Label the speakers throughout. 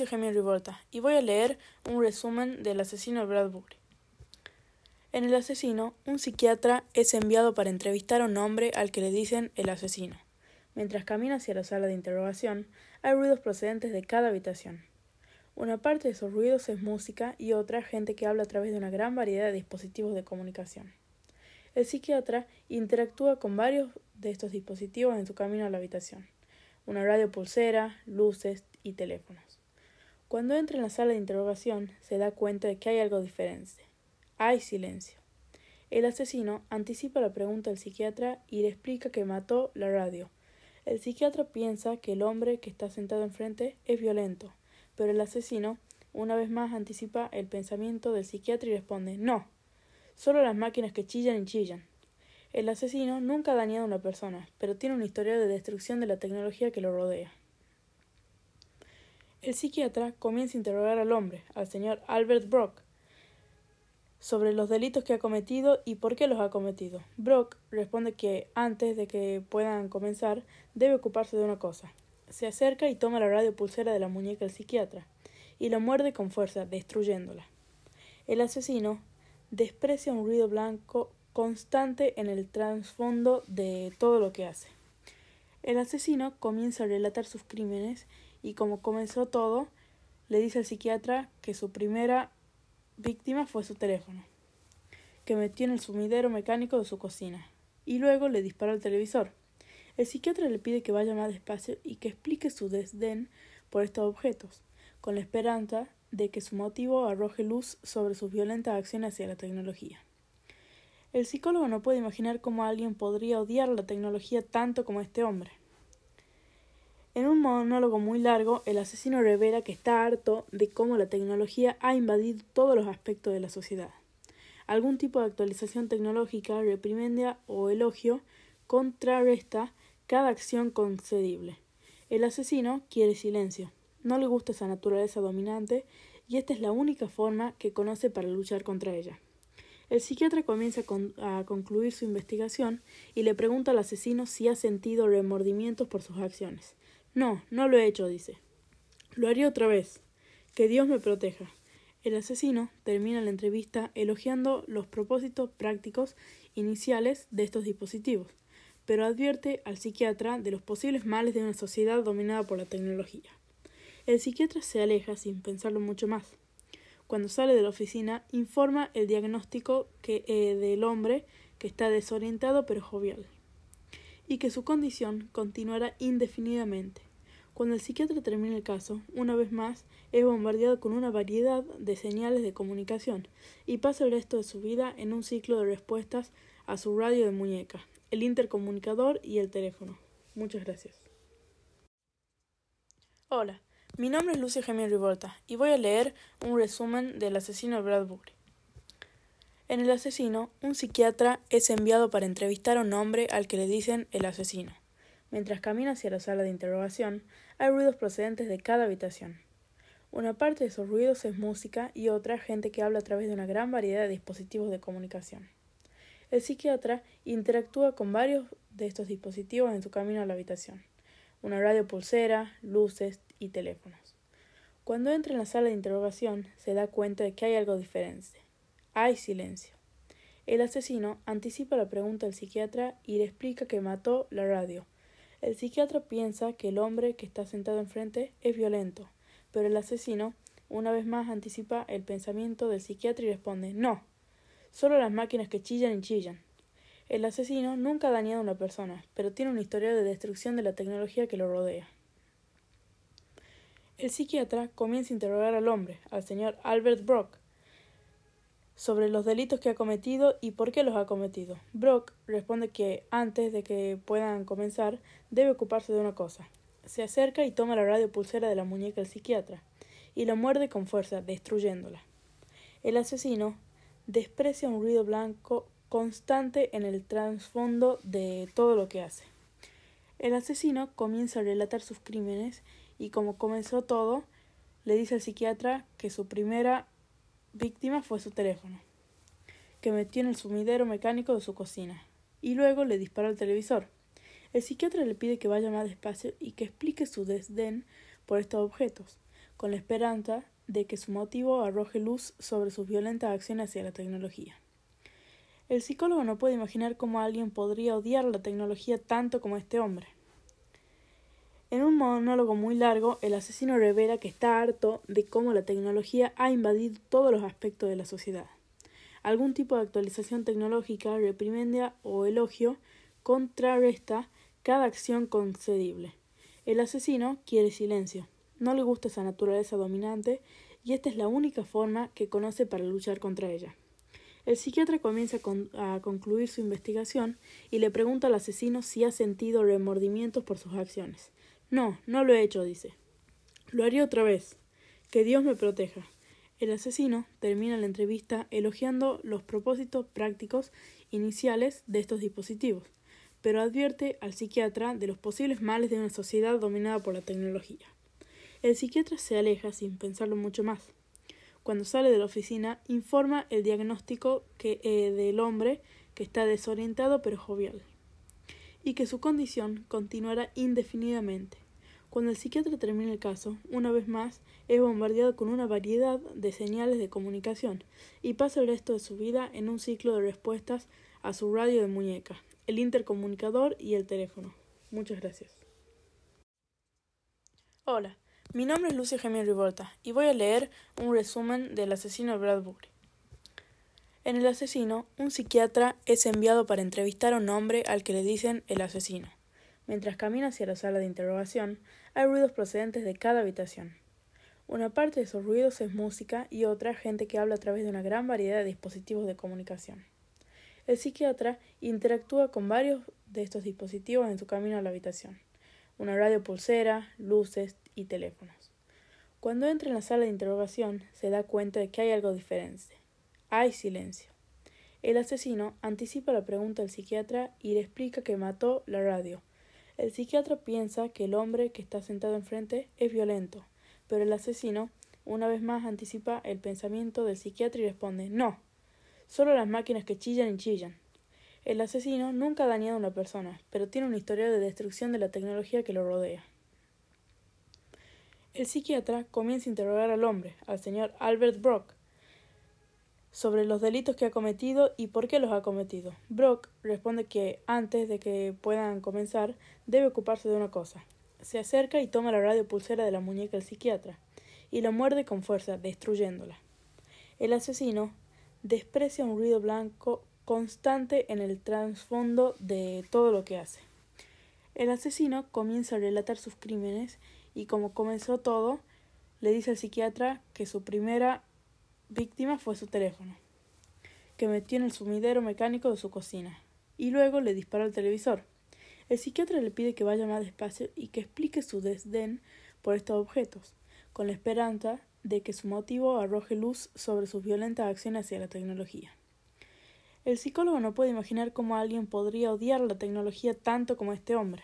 Speaker 1: Lucy Rivolta y voy a leer un resumen del asesino Bradbury. En El asesino, un psiquiatra es enviado para entrevistar a un hombre al que le dicen el asesino. Mientras camina hacia la sala de interrogación, hay ruidos procedentes de cada habitación. Una parte de esos ruidos es música y otra gente que habla a través de una gran variedad de dispositivos de comunicación. El psiquiatra interactúa con varios de estos dispositivos en su camino a la habitación. Una radio pulsera, luces y teléfonos. Cuando entra en la sala de interrogación, se da cuenta de que hay algo diferente. Hay silencio. El asesino anticipa la pregunta del psiquiatra y le explica que mató la radio. El psiquiatra piensa que el hombre que está sentado enfrente es violento, pero el asesino una vez más anticipa el pensamiento del psiquiatra y responde No, solo las máquinas que chillan y chillan. El asesino nunca ha dañado a una persona, pero tiene una historia de destrucción de la tecnología que lo rodea. El psiquiatra comienza a interrogar al hombre, al señor Albert Brock, sobre los delitos que ha cometido y por qué los ha cometido. Brock responde que antes de que puedan comenzar debe ocuparse de una cosa. Se acerca y toma la radio pulsera de la muñeca del psiquiatra y lo muerde con fuerza, destruyéndola. El asesino desprecia un ruido blanco constante en el trasfondo de todo lo que hace. El asesino comienza a relatar sus crímenes y como comenzó todo, le dice al psiquiatra que su primera víctima fue su teléfono, que metió en el sumidero mecánico de su cocina, y luego le disparó al televisor. El psiquiatra le pide que vaya más despacio y que explique su desdén por estos objetos, con la esperanza de que su motivo arroje luz sobre sus violentas acciones hacia la tecnología. El psicólogo no puede imaginar cómo alguien podría odiar la tecnología tanto como este hombre. En un monólogo muy largo, el asesino revela que está harto de cómo la tecnología ha invadido todos los aspectos de la sociedad. Algún tipo de actualización tecnológica, reprimendia o elogio contrarresta cada acción concedible. El asesino quiere silencio, no le gusta esa naturaleza dominante y esta es la única forma que conoce para luchar contra ella. El psiquiatra comienza a concluir su investigación y le pregunta al asesino si ha sentido remordimientos por sus acciones. No, no lo he hecho, dice. Lo haría otra vez. Que Dios me proteja. El asesino termina la entrevista elogiando los propósitos prácticos iniciales de estos dispositivos, pero advierte al psiquiatra de los posibles males de una sociedad dominada por la tecnología. El psiquiatra se aleja sin pensarlo mucho más. Cuando sale de la oficina, informa el diagnóstico que, eh, del hombre que está desorientado pero jovial y que su condición continuará indefinidamente. Cuando el psiquiatra termina el caso, una vez más es bombardeado con una variedad de señales de comunicación y pasa el resto de su vida en un ciclo de respuestas a su radio de muñeca, el intercomunicador y el teléfono. Muchas gracias. Hola, mi nombre es Lucy Gemini Rivolta y voy a leer un resumen del asesino de Bradbury. En El asesino, un psiquiatra es enviado para entrevistar a un hombre al que le dicen el asesino. Mientras camina hacia la sala de interrogación, hay ruidos procedentes de cada habitación. Una parte de esos ruidos es música y otra gente que habla a través de una gran variedad de dispositivos de comunicación. El psiquiatra interactúa con varios de estos dispositivos en su camino a la habitación. Una radio pulsera, luces y teléfonos. Cuando entra en la sala de interrogación, se da cuenta de que hay algo diferente. Hay silencio. El asesino anticipa la pregunta del psiquiatra y le explica que mató la radio. El psiquiatra piensa que el hombre que está sentado enfrente es violento, pero el asesino una vez más anticipa el pensamiento del psiquiatra y responde No, solo las máquinas que chillan y chillan. El asesino nunca ha dañado a una persona, pero tiene una historia de destrucción de la tecnología que lo rodea. El psiquiatra comienza a interrogar al hombre, al señor Albert Brock, sobre los delitos que ha cometido y por qué los ha cometido. Brock responde que antes de que puedan comenzar debe ocuparse de una cosa. Se acerca y toma la radio pulsera de la muñeca del psiquiatra y lo muerde con fuerza, destruyéndola. El asesino desprecia un ruido blanco constante en el trasfondo de todo lo que hace. El asesino comienza a relatar sus crímenes y como comenzó todo, le dice al psiquiatra que su primera víctima fue su teléfono, que metió en el sumidero mecánico de su cocina, y luego le disparó al televisor. El psiquiatra le pide que vaya más despacio y que explique su desdén por estos objetos, con la esperanza de que su motivo arroje luz sobre sus violentas acciones hacia la tecnología. El psicólogo no puede imaginar cómo alguien podría odiar la tecnología tanto como este hombre. En un monólogo muy largo, el asesino revela que está harto de cómo la tecnología ha invadido todos los aspectos de la sociedad. Algún tipo de actualización tecnológica, reprimendia o elogio contrarresta cada acción concedible. El asesino quiere silencio. No le gusta esa naturaleza dominante y esta es la única forma que conoce para luchar contra ella. El psiquiatra comienza a concluir su investigación y le pregunta al asesino si ha sentido remordimientos por sus acciones. No, no lo he hecho, dice. Lo haría otra vez. Que Dios me proteja. El asesino termina la entrevista elogiando los propósitos prácticos iniciales de estos dispositivos, pero advierte al psiquiatra de los posibles males de una sociedad dominada por la tecnología. El psiquiatra se aleja sin pensarlo mucho más. Cuando sale de la oficina, informa el diagnóstico que, eh, del hombre que está desorientado pero jovial, y que su condición continuará indefinidamente. Cuando el psiquiatra termina el caso, una vez más, es bombardeado con una variedad de señales de comunicación y pasa el resto de su vida en un ciclo de respuestas a su radio de muñeca, el intercomunicador y el teléfono. Muchas gracias. Hola, mi nombre es Lucio Gemio Rivolta y voy a leer un resumen del asesino Bradbury. En El asesino, un psiquiatra es enviado para entrevistar a un hombre al que le dicen el asesino. Mientras camina hacia la sala de interrogación, hay ruidos procedentes de cada habitación. Una parte de esos ruidos es música y otra gente que habla a través de una gran variedad de dispositivos de comunicación. El psiquiatra interactúa con varios de estos dispositivos en su camino a la habitación. Una radio pulsera, luces y teléfonos. Cuando entra en la sala de interrogación, se da cuenta de que hay algo diferente. Hay silencio. El asesino anticipa la pregunta del psiquiatra y le explica que mató la radio, el psiquiatra piensa que el hombre que está sentado enfrente es violento, pero el asesino una vez más anticipa el pensamiento del psiquiatra y responde No, solo las máquinas que chillan y chillan. El asesino nunca ha dañado a una persona, pero tiene una historia de destrucción de la tecnología que lo rodea. El psiquiatra comienza a interrogar al hombre, al señor Albert Brock, sobre los delitos que ha cometido y por qué los ha cometido. Brock responde que antes de que puedan comenzar debe ocuparse de una cosa. Se acerca y toma la radio pulsera de la muñeca del psiquiatra y la muerde con fuerza, destruyéndola. El asesino desprecia un ruido blanco constante en el trasfondo de todo lo que hace. El asesino comienza a relatar sus crímenes y como comenzó todo, le dice al psiquiatra que su primera víctima fue su teléfono, que metió en el sumidero mecánico de su cocina, y luego le disparó al televisor. El psiquiatra le pide que vaya más despacio y que explique su desdén por estos objetos, con la esperanza de que su motivo arroje luz sobre sus violentas acciones hacia la tecnología. El psicólogo no puede imaginar cómo alguien podría odiar la tecnología tanto como este hombre.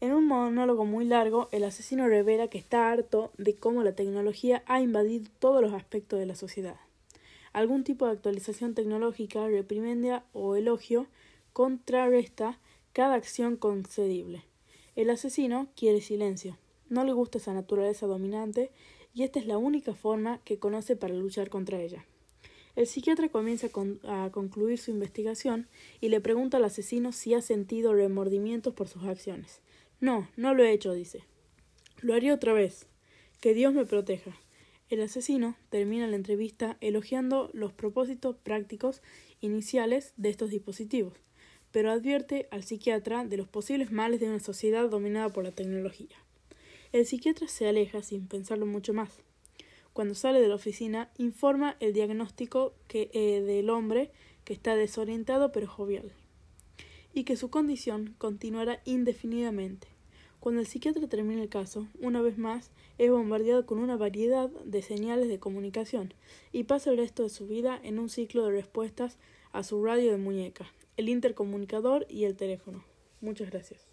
Speaker 1: En un monólogo muy largo, el asesino revela que está harto de cómo la tecnología ha invadido todos los aspectos de la sociedad. Algún tipo de actualización tecnológica, reprimendia o elogio contrarresta cada acción concedible. El asesino quiere silencio. No le gusta esa naturaleza dominante y esta es la única forma que conoce para luchar contra ella. El psiquiatra comienza a concluir su investigación y le pregunta al asesino si ha sentido remordimientos por sus acciones. No, no lo he hecho, dice. Lo haría otra vez. Que Dios me proteja. El asesino termina la entrevista elogiando los propósitos prácticos iniciales de estos dispositivos, pero advierte al psiquiatra de los posibles males de una sociedad dominada por la tecnología. El psiquiatra se aleja sin pensarlo mucho más. Cuando sale de la oficina, informa el diagnóstico que, eh, del hombre que está desorientado pero jovial y que su condición continuará indefinidamente. Cuando el psiquiatra termina el caso, una vez más, es bombardeado con una variedad de señales de comunicación y pasa el resto de su vida en un ciclo de respuestas a su radio de muñeca, el intercomunicador y el teléfono. Muchas gracias.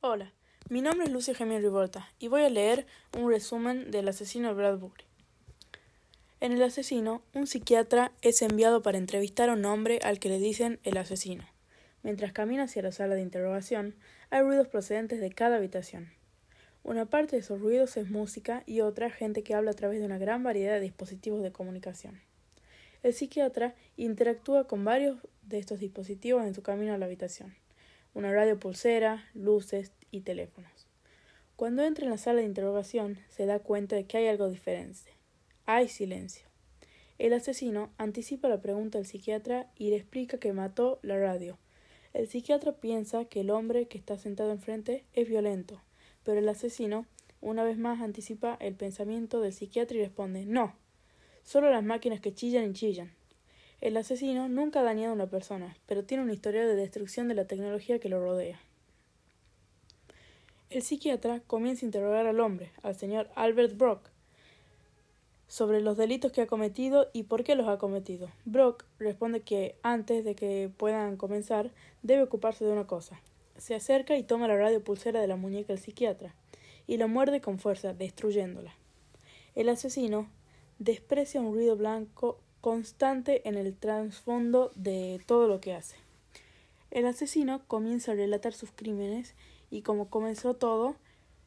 Speaker 1: Hola, mi nombre es Lucio Gemio Rivolta y voy a leer un resumen del asesino Bradbury. En El asesino, un psiquiatra es enviado para entrevistar a un hombre al que le dicen el asesino. Mientras camina hacia la sala de interrogación, hay ruidos procedentes de cada habitación. Una parte de esos ruidos es música y otra gente que habla a través de una gran variedad de dispositivos de comunicación. El psiquiatra interactúa con varios de estos dispositivos en su camino a la habitación. Una radio pulsera, luces y teléfonos. Cuando entra en la sala de interrogación, se da cuenta de que hay algo diferente. Hay silencio. El asesino anticipa la pregunta del psiquiatra y le explica que mató la radio. El psiquiatra piensa que el hombre que está sentado enfrente es violento, pero el asesino una vez más anticipa el pensamiento del psiquiatra y responde no, solo las máquinas que chillan y chillan. El asesino nunca ha dañado a una persona, pero tiene una historia de destrucción de la tecnología que lo rodea. El psiquiatra comienza a interrogar al hombre, al señor Albert Brock, sobre los delitos que ha cometido y por qué los ha cometido. Brock responde que antes de que puedan comenzar debe ocuparse de una cosa. Se acerca y toma la radio pulsera de la muñeca del psiquiatra y la muerde con fuerza, destruyéndola. El asesino desprecia un ruido blanco constante en el trasfondo de todo lo que hace. El asesino comienza a relatar sus crímenes y como comenzó todo,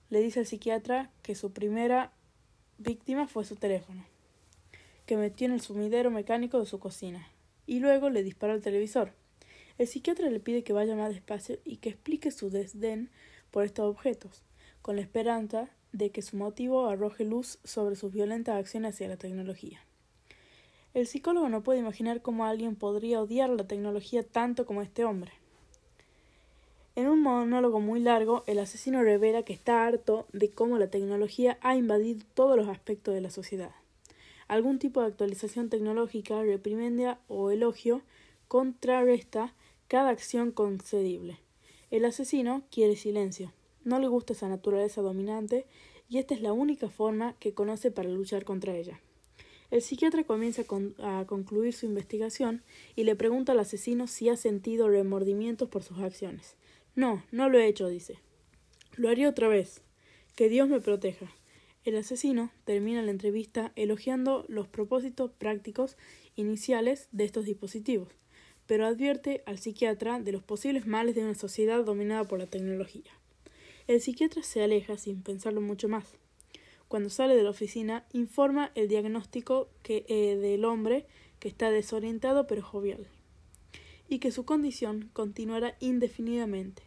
Speaker 1: le dice al psiquiatra que su primera víctima fue su teléfono, que metió en el sumidero mecánico de su cocina, y luego le disparó al televisor. El psiquiatra le pide que vaya más despacio y que explique su desdén por estos objetos, con la esperanza de que su motivo arroje luz sobre sus violentas acciones hacia la tecnología. El psicólogo no puede imaginar cómo alguien podría odiar la tecnología tanto como este hombre. En un monólogo muy largo, el asesino revela que está harto de cómo la tecnología ha invadido todos los aspectos de la sociedad. Algún tipo de actualización tecnológica, reprimendia o elogio contrarresta cada acción concedible. El asesino quiere silencio. No le gusta esa naturaleza dominante y esta es la única forma que conoce para luchar contra ella. El psiquiatra comienza a concluir su investigación y le pregunta al asesino si ha sentido remordimientos por sus acciones. No, no lo he hecho, dice. Lo haría otra vez. Que Dios me proteja. El asesino termina la entrevista elogiando los propósitos prácticos iniciales de estos dispositivos, pero advierte al psiquiatra de los posibles males de una sociedad dominada por la tecnología. El psiquiatra se aleja sin pensarlo mucho más. Cuando sale de la oficina, informa el diagnóstico que, eh, del hombre que está desorientado pero jovial, y que su condición continuará indefinidamente.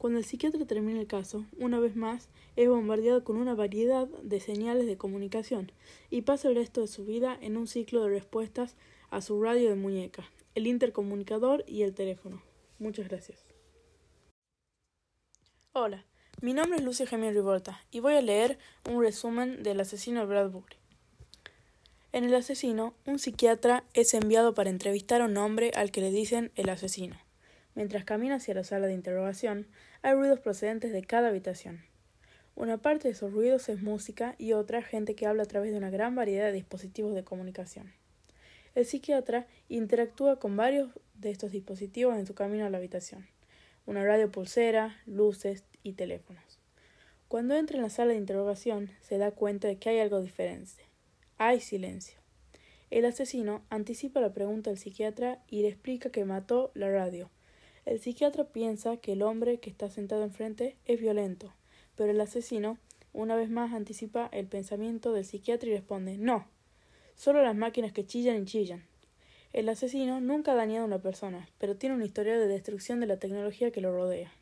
Speaker 1: Cuando el psiquiatra termina el caso, una vez más, es bombardeado con una variedad de señales de comunicación y pasa el resto de su vida en un ciclo de respuestas a su radio de muñeca, el intercomunicador y el teléfono. Muchas gracias. Hola, mi nombre es Lucia Gemio Rivolta y voy a leer un resumen del asesino Bradbury. En El asesino, un psiquiatra es enviado para entrevistar a un hombre al que le dicen el asesino. Mientras camina hacia la sala de interrogación, hay ruidos procedentes de cada habitación. Una parte de esos ruidos es música y otra gente que habla a través de una gran variedad de dispositivos de comunicación. El psiquiatra interactúa con varios de estos dispositivos en su camino a la habitación. Una radio pulsera, luces y teléfonos. Cuando entra en la sala de interrogación, se da cuenta de que hay algo diferente. Hay silencio. El asesino anticipa la pregunta del psiquiatra y le explica que mató la radio, el psiquiatra piensa que el hombre que está sentado enfrente es violento, pero el asesino una vez más anticipa el pensamiento del psiquiatra y responde no, solo las máquinas que chillan y chillan. El asesino nunca ha dañado a una persona, pero tiene una historia de destrucción de la tecnología que lo rodea.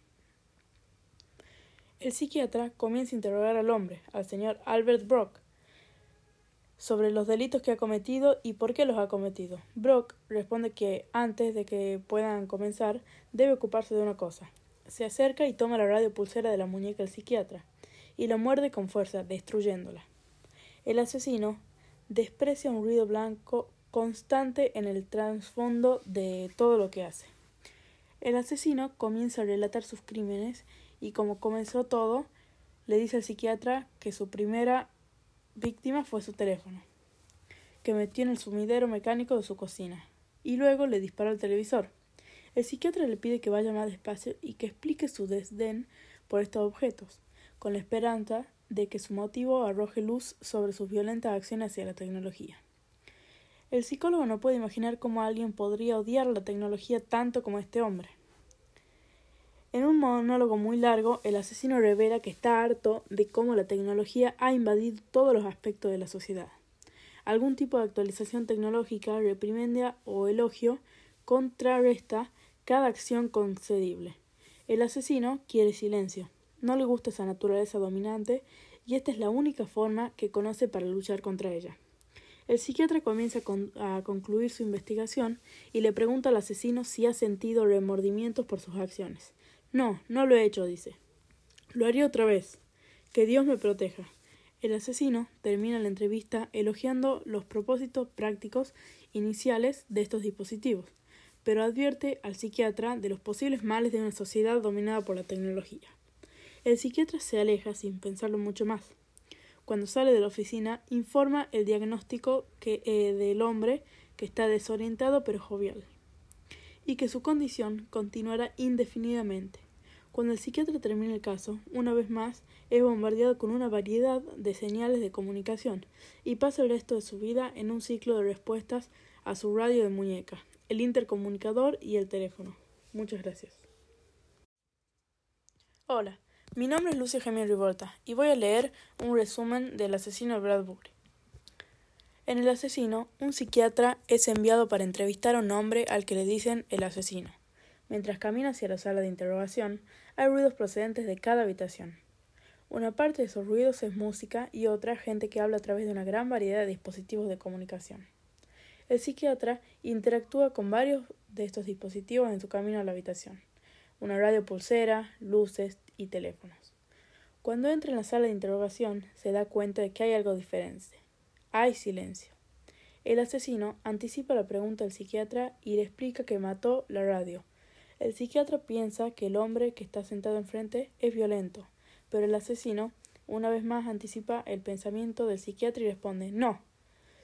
Speaker 1: El psiquiatra comienza a interrogar al hombre, al señor Albert Brock, sobre los delitos que ha cometido y por qué los ha cometido. Brock responde que antes de que puedan comenzar debe ocuparse de una cosa. Se acerca y toma la radio pulsera de la muñeca del psiquiatra y la muerde con fuerza, destruyéndola. El asesino desprecia un ruido blanco constante en el trasfondo de todo lo que hace. El asesino comienza a relatar sus crímenes y como comenzó todo, le dice al psiquiatra que su primera víctima fue su teléfono, que metió en el sumidero mecánico de su cocina, y luego le disparó al televisor. El psiquiatra le pide que vaya más despacio y que explique su desdén por estos objetos, con la esperanza de que su motivo arroje luz sobre sus violentas acciones hacia la tecnología. El psicólogo no puede imaginar cómo alguien podría odiar la tecnología tanto como este hombre. En un monólogo muy largo, el asesino revela que está harto de cómo la tecnología ha invadido todos los aspectos de la sociedad. Algún tipo de actualización tecnológica, reprimendia o elogio contrarresta cada acción concedible. El asesino quiere silencio. No le gusta esa naturaleza dominante y esta es la única forma que conoce para luchar contra ella. El psiquiatra comienza a concluir su investigación y le pregunta al asesino si ha sentido remordimientos por sus acciones. No, no lo he hecho, dice. Lo haría otra vez. Que Dios me proteja. El asesino termina la entrevista elogiando los propósitos prácticos iniciales de estos dispositivos, pero advierte al psiquiatra de los posibles males de una sociedad dominada por la tecnología. El psiquiatra se aleja sin pensarlo mucho más. Cuando sale de la oficina, informa el diagnóstico que, eh, del hombre que está desorientado pero jovial y que su condición continuará indefinidamente. Cuando el psiquiatra termina el caso, una vez más, es bombardeado con una variedad de señales de comunicación y pasa el resto de su vida en un ciclo de respuestas a su radio de muñeca, el intercomunicador y el teléfono. Muchas gracias. Hola, mi nombre es Lucia Gemini Rivolta y voy a leer un resumen del asesino de Bradbury. En El asesino, un psiquiatra es enviado para entrevistar a un hombre al que le dicen el asesino. Mientras camina hacia la sala de interrogación, hay ruidos procedentes de cada habitación. Una parte de esos ruidos es música y otra gente que habla a través de una gran variedad de dispositivos de comunicación. El psiquiatra interactúa con varios de estos dispositivos en su camino a la habitación. Una radio pulsera, luces y teléfonos. Cuando entra en la sala de interrogación, se da cuenta de que hay algo diferente. Hay silencio. El asesino anticipa la pregunta del psiquiatra y le explica que mató la radio. El psiquiatra piensa que el hombre que está sentado enfrente es violento, pero el asesino una vez más anticipa el pensamiento del psiquiatra y responde No,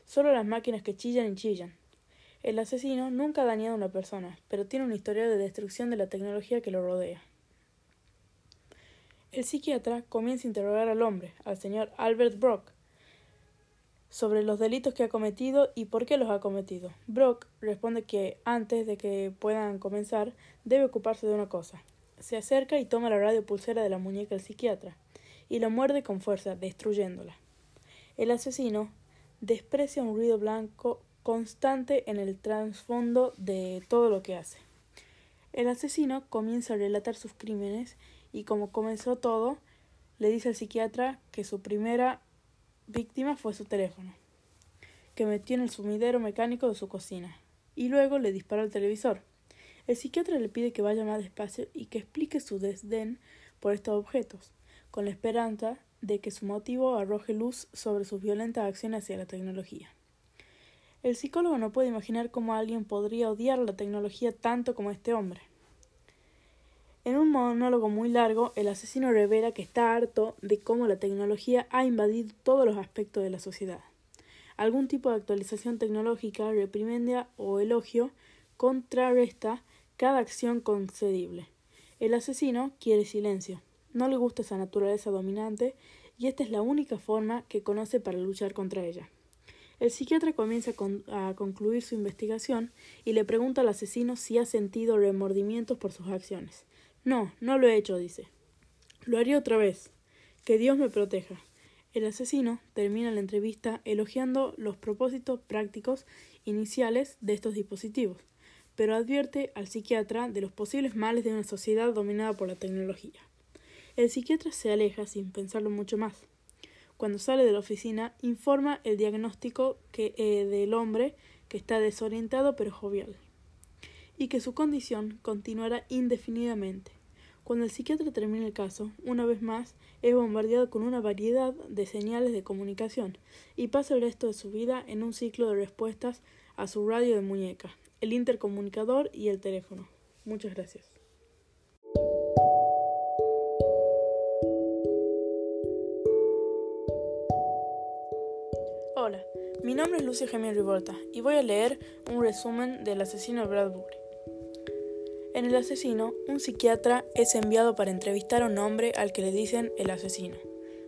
Speaker 1: solo las máquinas que chillan y chillan. El asesino nunca ha dañado a una persona, pero tiene una historia de destrucción de la tecnología que lo rodea. El psiquiatra comienza a interrogar al hombre, al señor Albert Brock, sobre los delitos que ha cometido y por qué los ha cometido. Brock responde que antes de que puedan comenzar debe ocuparse de una cosa. Se acerca y toma la radio pulsera de la muñeca del psiquiatra y lo muerde con fuerza, destruyéndola. El asesino desprecia un ruido blanco constante en el trasfondo de todo lo que hace. El asesino comienza a relatar sus crímenes y como comenzó todo, le dice al psiquiatra que su primera víctima fue su teléfono, que metió en el sumidero mecánico de su cocina, y luego le disparó al televisor. El psiquiatra le pide que vaya más despacio y que explique su desdén por estos objetos, con la esperanza de que su motivo arroje luz sobre sus violentas acciones hacia la tecnología. El psicólogo no puede imaginar cómo alguien podría odiar la tecnología tanto como este hombre. En un monólogo muy largo, el asesino revela que está harto de cómo la tecnología ha invadido todos los aspectos de la sociedad. Algún tipo de actualización tecnológica, reprimendia o elogio contrarresta cada acción concedible. El asesino quiere silencio. No le gusta esa naturaleza dominante y esta es la única forma que conoce para luchar contra ella. El psiquiatra comienza a concluir su investigación y le pregunta al asesino si ha sentido remordimientos por sus acciones. No, no lo he hecho, dice. Lo haría otra vez. Que Dios me proteja. El asesino termina la entrevista elogiando los propósitos prácticos iniciales de estos dispositivos, pero advierte al psiquiatra de los posibles males de una sociedad dominada por la tecnología. El psiquiatra se aleja sin pensarlo mucho más. Cuando sale de la oficina, informa el diagnóstico que, eh, del hombre que está desorientado pero jovial y que su condición continuará indefinidamente. Cuando el psiquiatra termina el caso, una vez más, es bombardeado con una variedad de señales de comunicación y pasa el resto de su vida en un ciclo de respuestas a su radio de muñeca, el intercomunicador y el teléfono. Muchas gracias. Hola, mi nombre es Lucia Gemini Rivolta y voy a leer un resumen del asesino de Bradbury. En El asesino, un psiquiatra es enviado para entrevistar a un hombre al que le dicen el asesino.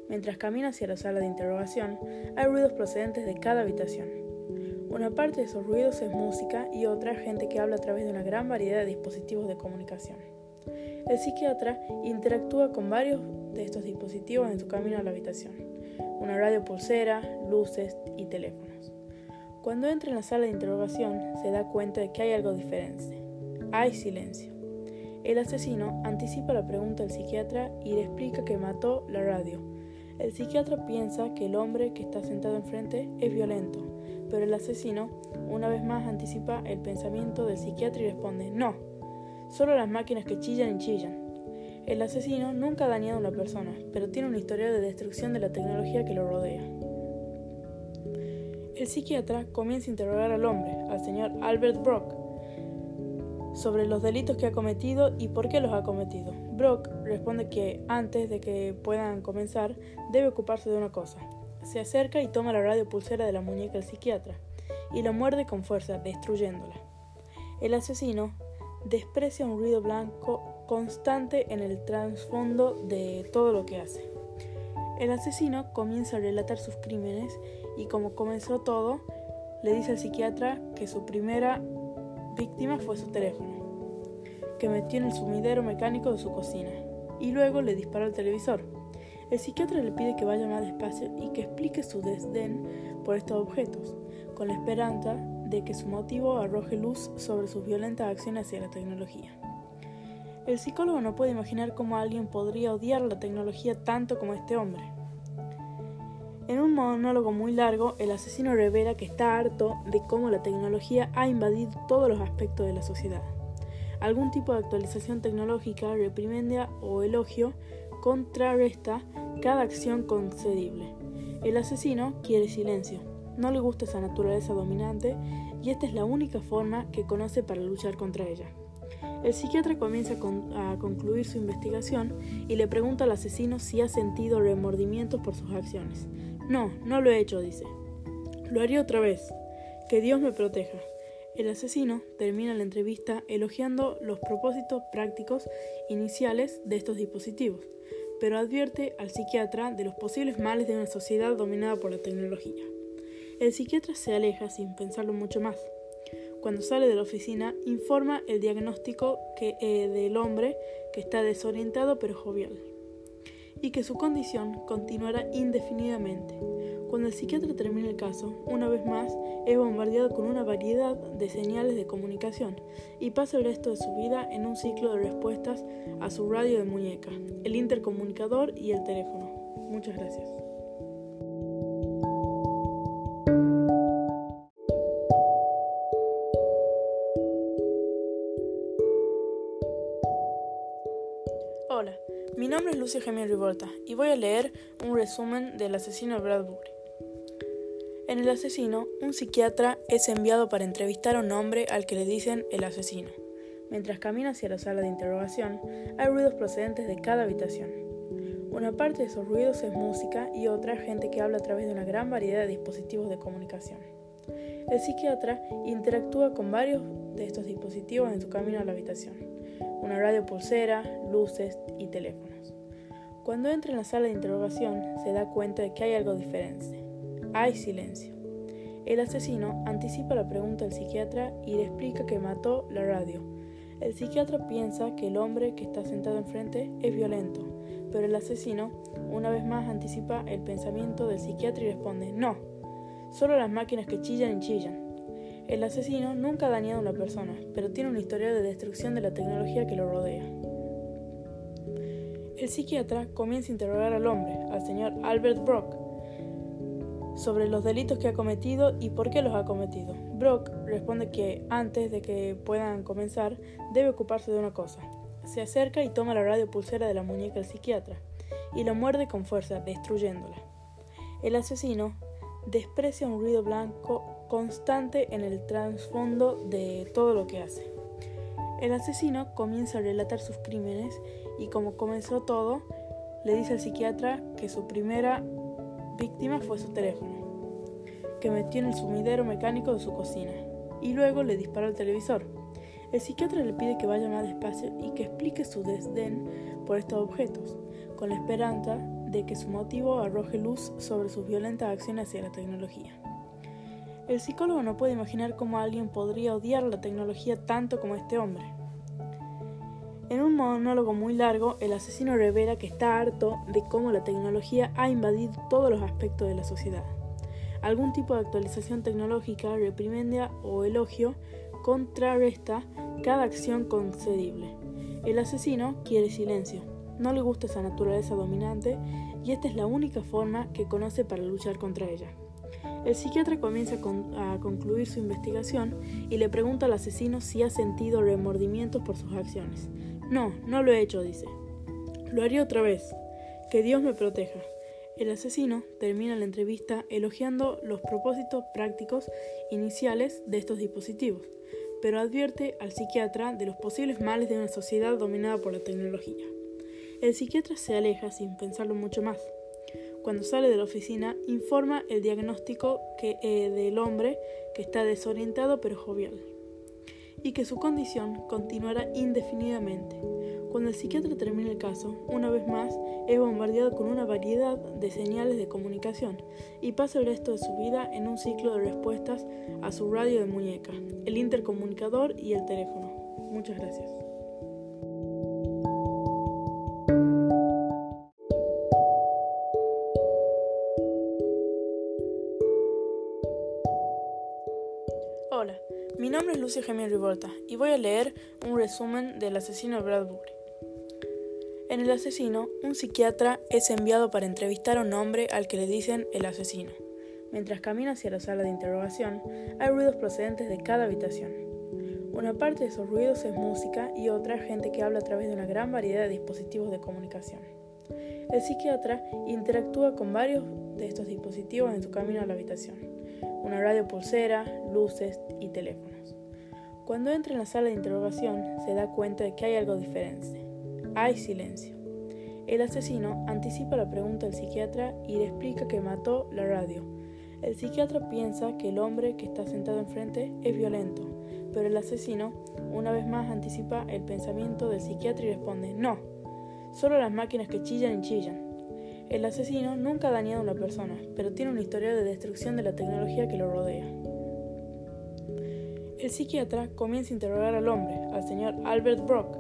Speaker 1: Mientras camina hacia la sala de interrogación, hay ruidos procedentes de cada habitación. Una parte de esos ruidos es música y otra gente que habla a través de una gran variedad de dispositivos de comunicación. El psiquiatra interactúa con varios de estos dispositivos en su camino a la habitación. Una radio pulsera, luces y teléfonos. Cuando entra en la sala de interrogación se da cuenta de que hay algo diferente. Hay silencio. El asesino anticipa la pregunta del psiquiatra y le explica que mató la radio. El psiquiatra piensa que el hombre que está sentado enfrente es violento, pero el asesino una vez más anticipa el pensamiento del psiquiatra y responde, no, solo las máquinas que chillan y chillan. El asesino nunca ha dañado a una persona, pero tiene una historia de destrucción de la tecnología que lo rodea. El psiquiatra comienza a interrogar al hombre, al señor Albert Brock, sobre los delitos que ha cometido y por qué los ha cometido. Brock responde que antes de que puedan comenzar debe ocuparse de una cosa. Se acerca y toma la radio pulsera de la muñeca del psiquiatra y lo muerde con fuerza, destruyéndola. El asesino desprecia un ruido blanco constante en el trasfondo de todo lo que hace. El asesino comienza a relatar sus crímenes y como comenzó todo, le dice al psiquiatra que su primera víctima fue su teléfono, que metió en el sumidero mecánico de su cocina, y luego le disparó al televisor. El psiquiatra le pide que vaya más despacio y que explique su desdén por estos objetos, con la esperanza de que su motivo arroje luz sobre sus violentas acciones hacia la tecnología. El psicólogo no puede imaginar cómo alguien podría odiar la tecnología tanto como este hombre. En un monólogo muy largo, el asesino revela que está harto de cómo la tecnología ha invadido todos los aspectos de la sociedad. Algún tipo de actualización tecnológica, reprimenda o elogio contrarresta cada acción concedible. El asesino quiere silencio, no le gusta esa naturaleza dominante y esta es la única forma que conoce para luchar contra ella. El psiquiatra comienza a concluir su investigación y le pregunta al asesino si ha sentido remordimientos por sus acciones. No, no lo he hecho, dice. Lo haría otra vez. Que Dios me proteja. El asesino termina la entrevista elogiando los propósitos prácticos iniciales de estos dispositivos, pero advierte al psiquiatra de los posibles males de una sociedad dominada por la tecnología. El psiquiatra se aleja sin pensarlo mucho más. Cuando sale de la oficina, informa el diagnóstico que, eh, del hombre que está desorientado pero jovial y que su condición continuará indefinidamente. Cuando el psiquiatra termina el caso, una vez más es bombardeado con una variedad de señales de comunicación y pasa el resto de su vida en un ciclo de respuestas a su radio de muñeca, el intercomunicador y el teléfono. Muchas gracias. Lucio Gemio Rivolta y voy a leer un resumen del asesino Bradbury. En El asesino, un psiquiatra es enviado para entrevistar a un hombre al que le dicen el asesino. Mientras camina hacia la sala de interrogación, hay ruidos procedentes de cada habitación. Una parte de esos ruidos es música y otra gente que habla a través de una gran variedad de dispositivos de comunicación. El psiquiatra interactúa con varios de estos dispositivos en su camino a la habitación una radio pulsera, luces y teléfonos. Cuando entra en la sala de interrogación se da cuenta de que hay algo diferente. Hay silencio. El asesino anticipa la pregunta del psiquiatra y le explica que mató la radio. El psiquiatra piensa que el hombre que está sentado enfrente es violento, pero el asesino una vez más anticipa el pensamiento del psiquiatra y responde, no, solo las máquinas que chillan y chillan. El asesino nunca ha dañado a una persona, pero tiene una historia de destrucción de la tecnología que lo rodea. El psiquiatra comienza a interrogar al hombre, al señor Albert Brock, sobre los delitos que ha cometido y por qué los ha cometido. Brock responde que antes de que puedan comenzar debe ocuparse de una cosa. Se acerca y toma la radio pulsera de la muñeca del psiquiatra y lo muerde con fuerza, destruyéndola. El asesino desprecia un ruido blanco constante en el trasfondo de todo lo que hace. El asesino comienza a relatar sus crímenes y como comenzó todo, le dice al psiquiatra que su primera víctima fue su teléfono, que metió en el sumidero mecánico de su cocina, y luego le disparó al televisor. El psiquiatra le pide que vaya más despacio y que explique su desdén por estos objetos, con la esperanza de que su motivo arroje luz sobre sus violentas acciones hacia la tecnología. El psicólogo no puede imaginar cómo alguien podría odiar la tecnología tanto como este hombre. En un monólogo muy largo, el asesino revela que está harto de cómo la tecnología ha invadido todos los aspectos de la sociedad. Algún tipo de actualización tecnológica, reprimendia o elogio contrarresta cada acción concedible. El asesino quiere silencio, no le gusta esa naturaleza dominante y esta es la única forma que conoce para luchar contra ella. El psiquiatra comienza a concluir su investigación y le pregunta al asesino si ha sentido remordimientos por sus acciones. No, no lo he hecho, dice. Lo haría otra vez. Que Dios me proteja. El asesino termina la entrevista elogiando los propósitos prácticos iniciales de estos dispositivos, pero advierte al psiquiatra de los posibles males de una sociedad dominada por la tecnología. El psiquiatra se aleja sin pensarlo mucho más. Cuando sale de la oficina, informa el diagnóstico que, eh, del hombre que está desorientado pero jovial y que su condición continuará indefinidamente. Cuando el psiquiatra termina el caso, una vez más es bombardeado con una variedad de señales de comunicación y pasa el resto de su vida en un ciclo de respuestas a su radio de muñeca, el intercomunicador y el teléfono. Muchas gracias. Lucia Gemini Rivolta y voy a leer un resumen del asesino Bradbury. En El asesino, un psiquiatra es enviado para entrevistar a un hombre al que le dicen el asesino. Mientras camina hacia la sala de interrogación, hay ruidos procedentes de cada habitación. Una parte de esos ruidos es música y otra gente que habla a través de una gran variedad de dispositivos de comunicación. El psiquiatra interactúa con varios de estos dispositivos en su camino a la habitación una radio pulsera, luces y teléfonos. Cuando entra en la sala de interrogación, se da cuenta de que hay algo diferente. Hay silencio. El asesino anticipa la pregunta del psiquiatra y le explica que mató la radio. El psiquiatra piensa que el hombre que está sentado enfrente es violento, pero el asesino una vez más anticipa el pensamiento del psiquiatra y responde, no, solo las máquinas que chillan y chillan. El asesino nunca ha dañado a una persona, pero tiene una historia de destrucción de la tecnología que lo rodea. El psiquiatra comienza a interrogar al hombre, al señor Albert Brock,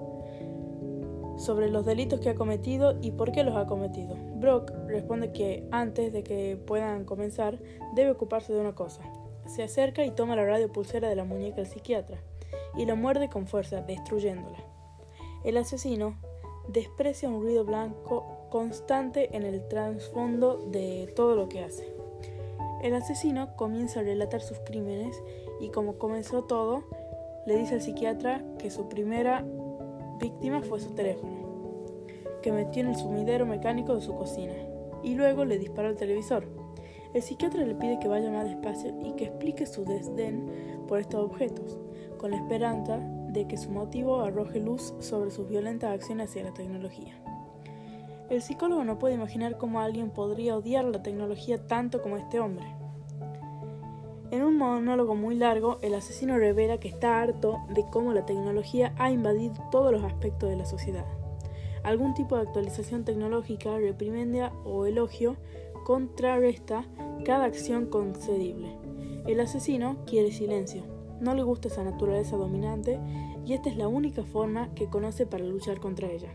Speaker 1: sobre los delitos que ha cometido y por qué los ha cometido. Brock responde que antes de que puedan comenzar debe ocuparse de una cosa. Se acerca y toma la radio pulsera de la muñeca del psiquiatra y la muerde con fuerza, destruyéndola. El asesino desprecia un ruido blanco constante en el trasfondo de todo lo que hace. El asesino comienza a relatar sus crímenes y como comenzó todo, le dice al psiquiatra que su primera víctima fue su teléfono, que metió en el sumidero mecánico de su cocina, y luego le disparó al televisor. El psiquiatra le pide que vaya más despacio y que explique su desdén por estos objetos, con la esperanza de que su motivo arroje luz sobre sus violentas acciones hacia la tecnología. El psicólogo no puede imaginar cómo alguien podría odiar la tecnología tanto como este hombre. En un monólogo muy largo, el asesino revela que está harto de cómo la tecnología ha invadido todos los aspectos de la sociedad. Algún tipo de actualización tecnológica, reprimendia o elogio contrarresta cada acción concedible. El asesino quiere silencio, no le gusta esa naturaleza dominante y esta es la única forma que conoce para luchar contra ella.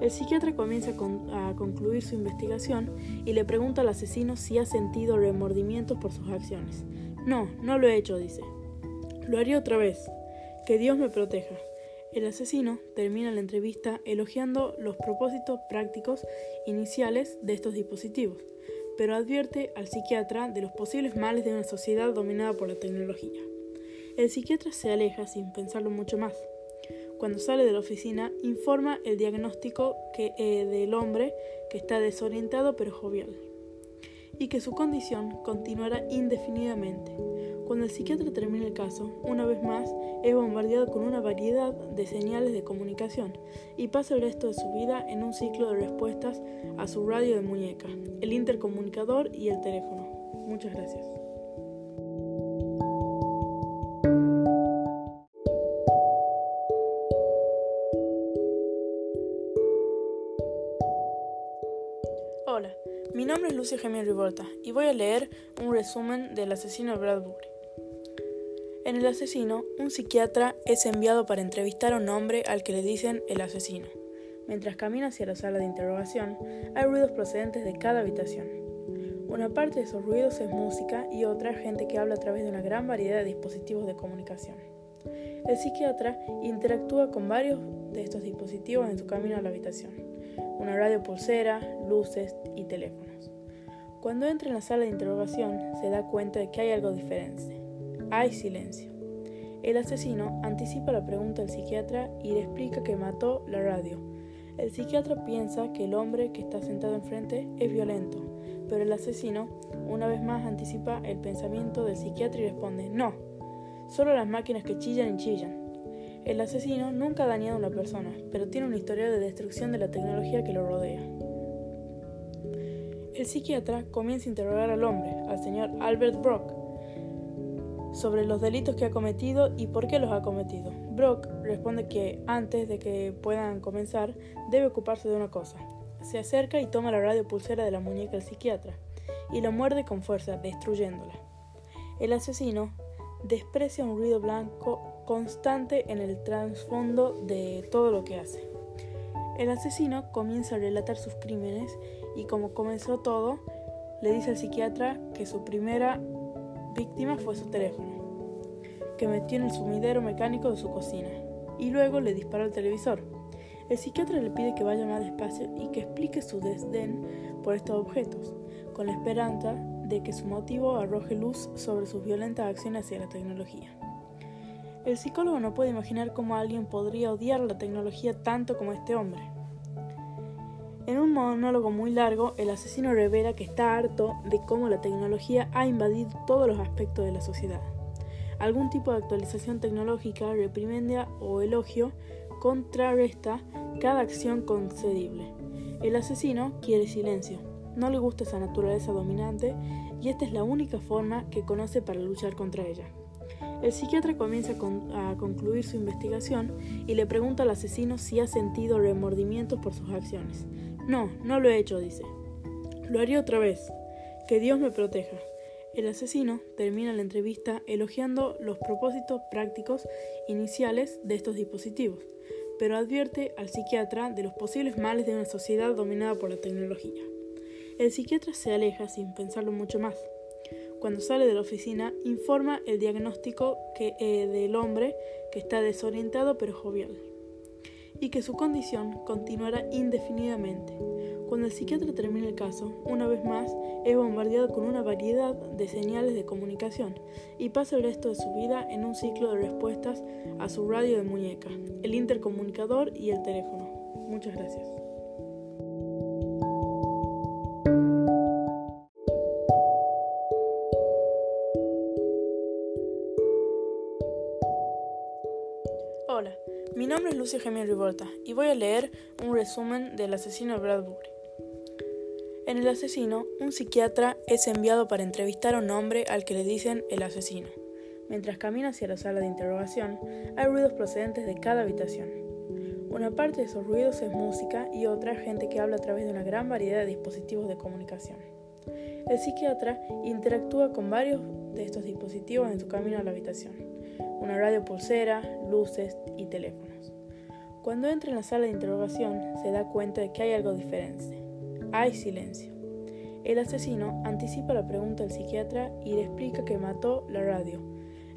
Speaker 1: El psiquiatra comienza a concluir su investigación y le pregunta al asesino si ha sentido remordimientos por sus acciones. No, no lo he hecho, dice. Lo haría otra vez. Que Dios me proteja. El asesino termina la entrevista elogiando los propósitos prácticos iniciales de estos dispositivos, pero advierte al psiquiatra de los posibles males de una sociedad dominada por la tecnología. El psiquiatra se aleja sin pensarlo mucho más. Cuando sale de la oficina, informa el diagnóstico que, eh, del hombre que está desorientado pero jovial y que su condición continuará indefinidamente. Cuando el psiquiatra termina el caso, una vez más es bombardeado con una variedad de señales de comunicación y pasa el resto de su vida en un ciclo de respuestas a su radio de muñeca, el intercomunicador y el teléfono. Muchas gracias. Mi nombre es Lucia Gemini Rivolta y voy a leer un resumen del asesino Bradbury. En El asesino, un psiquiatra es enviado para entrevistar a un hombre al que le dicen el asesino. Mientras camina hacia la sala de interrogación, hay ruidos procedentes de cada habitación. Una parte de esos ruidos es música y otra gente que habla a través de una gran variedad de dispositivos de comunicación. El psiquiatra interactúa con varios de estos dispositivos en su camino a la habitación. Una radio pulsera, luces y teléfonos. Cuando entra en la sala de interrogación, se da cuenta de que hay algo diferente. Hay silencio. El asesino anticipa la pregunta del psiquiatra y le explica que mató la radio. El psiquiatra piensa que el hombre que está sentado enfrente es violento, pero el asesino una vez más anticipa el pensamiento del psiquiatra y responde, no, solo las máquinas que chillan y chillan. El asesino nunca ha dañado a una persona, pero tiene una historia de destrucción de la tecnología que lo rodea. El psiquiatra comienza a interrogar al hombre, al señor Albert Brock, sobre los delitos que ha cometido y por qué los ha cometido. Brock responde que antes de que puedan comenzar debe ocuparse de una cosa. Se acerca y toma la radio pulsera de la muñeca del psiquiatra y lo muerde con fuerza, destruyéndola. El asesino desprecia un ruido blanco constante en el trasfondo de todo lo que hace. El asesino comienza a relatar sus crímenes y como comenzó todo, le dice al psiquiatra que su primera víctima fue su teléfono, que metió en el sumidero mecánico de su cocina, y luego le disparó al televisor. El psiquiatra le pide que vaya más despacio y que explique su desdén por estos objetos, con la esperanza de que su motivo arroje luz sobre sus violentas acciones hacia la tecnología. El psicólogo no puede imaginar cómo alguien podría odiar la tecnología tanto como este hombre. En un monólogo muy largo, el asesino revela que está harto de cómo la tecnología ha invadido todos los aspectos de la sociedad. Algún tipo de actualización tecnológica, reprimendia o elogio contrarresta cada acción concedible. El asesino quiere silencio, no le gusta esa naturaleza dominante y esta es la única forma que conoce para luchar contra ella. El psiquiatra comienza a concluir su investigación y le pregunta al asesino si ha sentido remordimientos por sus acciones. No, no lo he hecho, dice. Lo haría otra vez. Que Dios me proteja. El asesino termina la entrevista elogiando los propósitos prácticos iniciales de estos dispositivos, pero advierte al psiquiatra de los posibles males de una sociedad dominada por la tecnología. El psiquiatra se aleja sin pensarlo mucho más. Cuando sale de la oficina, informa el diagnóstico que, eh, del hombre que está desorientado pero jovial y que su condición continuará indefinidamente. Cuando el psiquiatra termina el caso, una vez más es bombardeado con una variedad de señales de comunicación y pasa el resto de su vida en un ciclo de respuestas a su radio de muñeca, el intercomunicador y el teléfono. Muchas gracias. Lucio Gemio Rivolta y voy a leer un resumen del asesino Bradbury. En El asesino, un psiquiatra es enviado para entrevistar a un hombre al que le dicen el asesino. Mientras camina hacia la sala de interrogación, hay ruidos procedentes de cada habitación. Una parte de esos ruidos es música y otra gente que habla a través de una gran variedad de dispositivos de comunicación. El psiquiatra interactúa con varios de estos dispositivos en su camino a la habitación una radio pulsera, luces y teléfonos. Cuando entra en la sala de interrogación, se da cuenta de que hay algo diferente. Hay silencio. El asesino anticipa la pregunta del psiquiatra y le explica que mató la radio.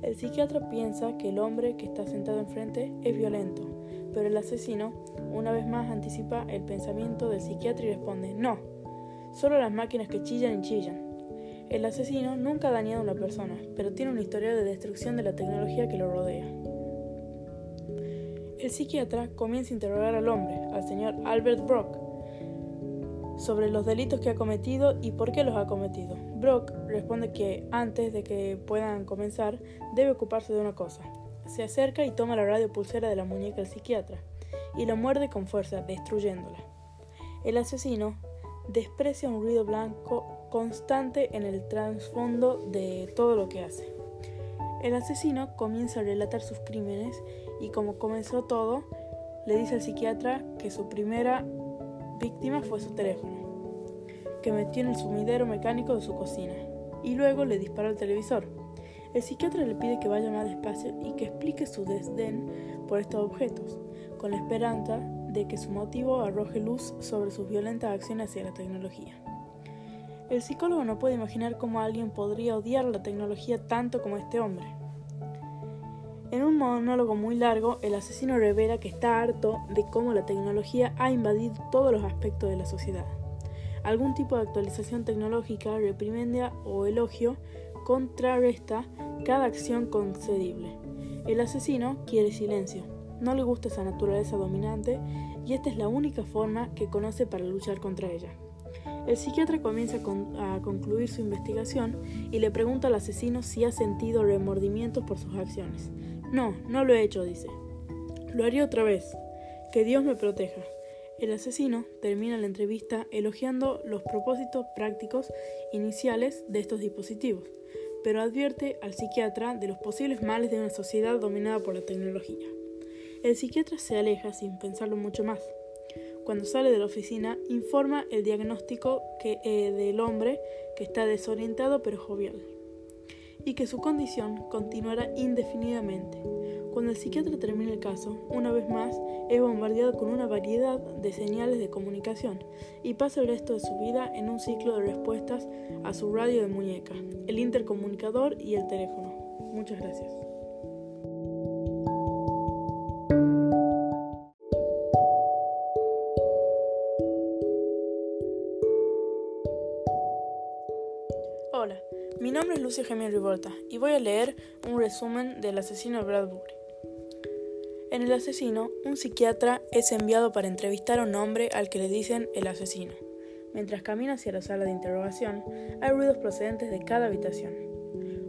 Speaker 1: El psiquiatra piensa que el hombre que está sentado enfrente es violento, pero el asesino una vez más anticipa el pensamiento del psiquiatra y responde, no, solo las máquinas que chillan y chillan. El asesino nunca ha dañado a una persona, pero tiene una historia de destrucción de la tecnología que lo rodea. El psiquiatra comienza a interrogar al hombre, al señor Albert Brock, sobre los delitos que ha cometido y por qué los ha cometido. Brock responde que antes de que puedan comenzar debe ocuparse de una cosa. Se acerca y toma la radio pulsera de la muñeca del psiquiatra y lo muerde con fuerza, destruyéndola. El asesino desprecia un ruido blanco constante en el trasfondo de todo lo que hace. El asesino comienza a relatar sus crímenes y como comenzó todo, le dice al psiquiatra que su primera víctima fue su teléfono, que metió en el sumidero mecánico de su cocina, y luego le disparó al televisor. El psiquiatra le pide que vaya más despacio y que explique su desdén por estos objetos, con la esperanza de que su motivo arroje luz sobre sus violentas acciones hacia la tecnología. El psicólogo no puede imaginar cómo alguien podría odiar la tecnología tanto como este hombre. En un monólogo muy largo, el asesino revela que está harto de cómo la tecnología ha invadido todos los aspectos de la sociedad. Algún tipo de actualización tecnológica, reprimendia o elogio contrarresta cada acción concedible. El asesino quiere silencio, no le gusta esa naturaleza dominante y esta es la única forma que conoce para luchar contra ella. El psiquiatra comienza a concluir su investigación y le pregunta al asesino si ha sentido remordimientos por sus acciones. No, no lo he hecho, dice. Lo haría otra vez. Que Dios me proteja. El asesino termina la entrevista elogiando los propósitos prácticos iniciales de estos dispositivos, pero advierte al psiquiatra de los posibles males de una sociedad dominada por la tecnología. El psiquiatra se aleja sin pensarlo mucho más. Cuando sale de la oficina, informa el diagnóstico que, eh, del hombre que está desorientado pero jovial y que su condición continuará indefinidamente. Cuando el psiquiatra termina el caso, una vez más es bombardeado con una variedad de señales de comunicación y pasa el resto de su vida en un ciclo de respuestas a su radio de muñeca, el intercomunicador y el teléfono. Muchas gracias. Lucia Gemini Rivolta y voy a leer un resumen del asesino de Bradbury. En El asesino, un psiquiatra es enviado para entrevistar a un hombre al que le dicen el asesino. Mientras camina hacia la sala de interrogación, hay ruidos procedentes de cada habitación.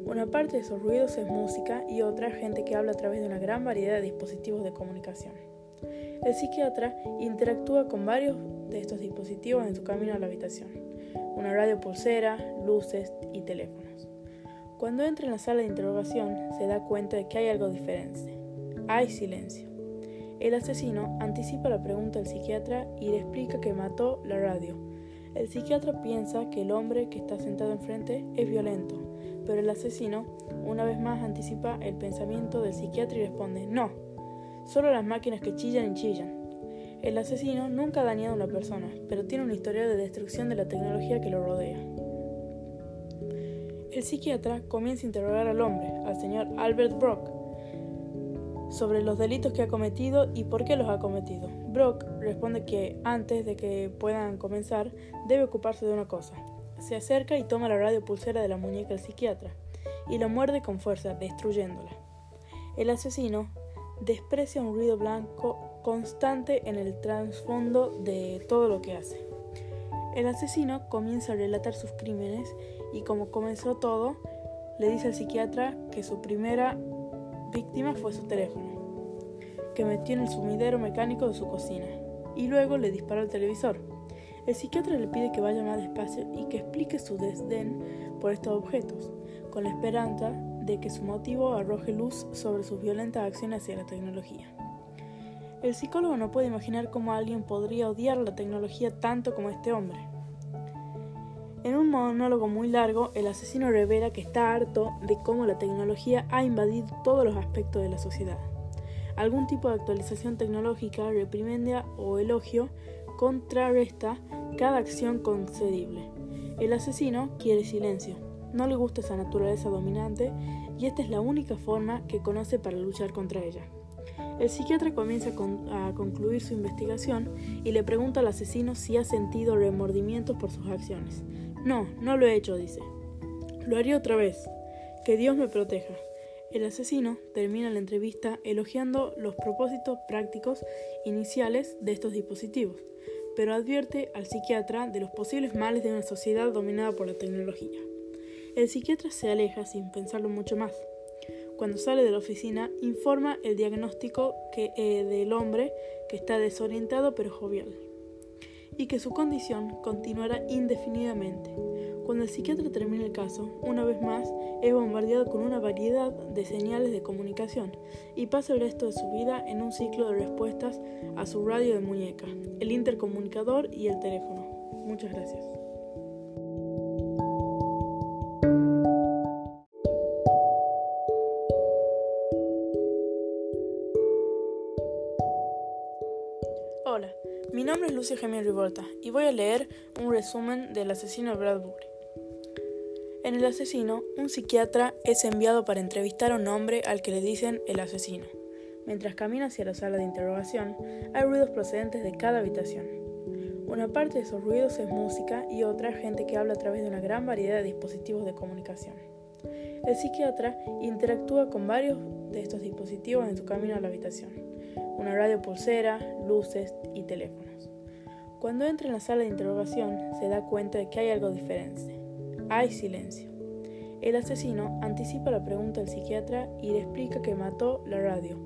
Speaker 1: Una parte de esos ruidos es música y otra gente que habla a través de una gran variedad de dispositivos de comunicación. El psiquiatra interactúa con varios de estos dispositivos en su camino a la habitación una radio pulsera, luces y teléfonos. Cuando entra en la sala de interrogación, se da cuenta de que hay algo diferente. Hay silencio. El asesino anticipa la pregunta del psiquiatra y le explica que mató la radio. El psiquiatra piensa que el hombre que está sentado enfrente es violento, pero el asesino una vez más anticipa el pensamiento del psiquiatra y responde, no, solo las máquinas que chillan y chillan. El asesino nunca ha dañado a una persona, pero tiene una historia de destrucción de la tecnología que lo rodea. El psiquiatra comienza a interrogar al hombre, al señor Albert Brock, sobre los delitos que ha cometido y por qué los ha cometido. Brock responde que antes de que puedan comenzar, debe ocuparse de una cosa. Se acerca y toma la radio pulsera de la muñeca del psiquiatra y lo muerde con fuerza, destruyéndola. El asesino desprecia un ruido blanco constante en el trasfondo de todo lo que hace. El asesino comienza a relatar sus crímenes y como comenzó todo, le dice al psiquiatra que su primera víctima fue su teléfono, que metió en el sumidero mecánico de su cocina, y luego le disparó al televisor. El psiquiatra le pide que vaya más despacio y que explique su desdén por estos objetos, con la esperanza de que su motivo arroje luz sobre sus violentas acciones hacia la tecnología. El psicólogo no puede imaginar cómo alguien podría odiar la tecnología tanto como este hombre. En un monólogo muy largo, el asesino revela que está harto de cómo la tecnología ha invadido todos los aspectos de la sociedad. Algún tipo de actualización tecnológica, reprimendia o elogio contrarresta cada acción concedible. El asesino quiere silencio, no le gusta esa naturaleza dominante y esta es la única forma que conoce para luchar contra ella. El psiquiatra comienza a concluir su investigación y le pregunta al asesino si ha sentido remordimientos por sus acciones. No, no lo he hecho, dice. Lo haría otra vez. Que Dios me proteja. El asesino termina la entrevista elogiando los propósitos prácticos iniciales de estos dispositivos, pero advierte al psiquiatra de los posibles males de una sociedad dominada por la tecnología. El psiquiatra se aleja sin pensarlo mucho más. Cuando sale de la oficina, informa el diagnóstico que, eh, del hombre que está desorientado pero jovial y que su condición continuará indefinidamente. Cuando el psiquiatra termina el caso, una vez más es bombardeado con una variedad de señales de comunicación y pasa el resto de su vida en un ciclo de respuestas a su radio de muñeca, el intercomunicador y el teléfono. Muchas gracias. Es Lucia Gemini Rivolta y voy a leer un resumen del asesino Bradbury. En El asesino, un psiquiatra es enviado para entrevistar a un hombre al que le dicen el asesino. Mientras camina hacia la sala de interrogación, hay ruidos procedentes de cada habitación. Una parte de esos ruidos es música y otra gente que habla a través de una gran variedad de dispositivos de comunicación. El psiquiatra interactúa con varios de estos dispositivos en su camino a la habitación. Una radio pulsera, luces y teléfonos. Cuando entra en la sala de interrogación, se da cuenta de que hay algo diferente. Hay silencio. El asesino anticipa la pregunta del psiquiatra y le explica que mató la radio.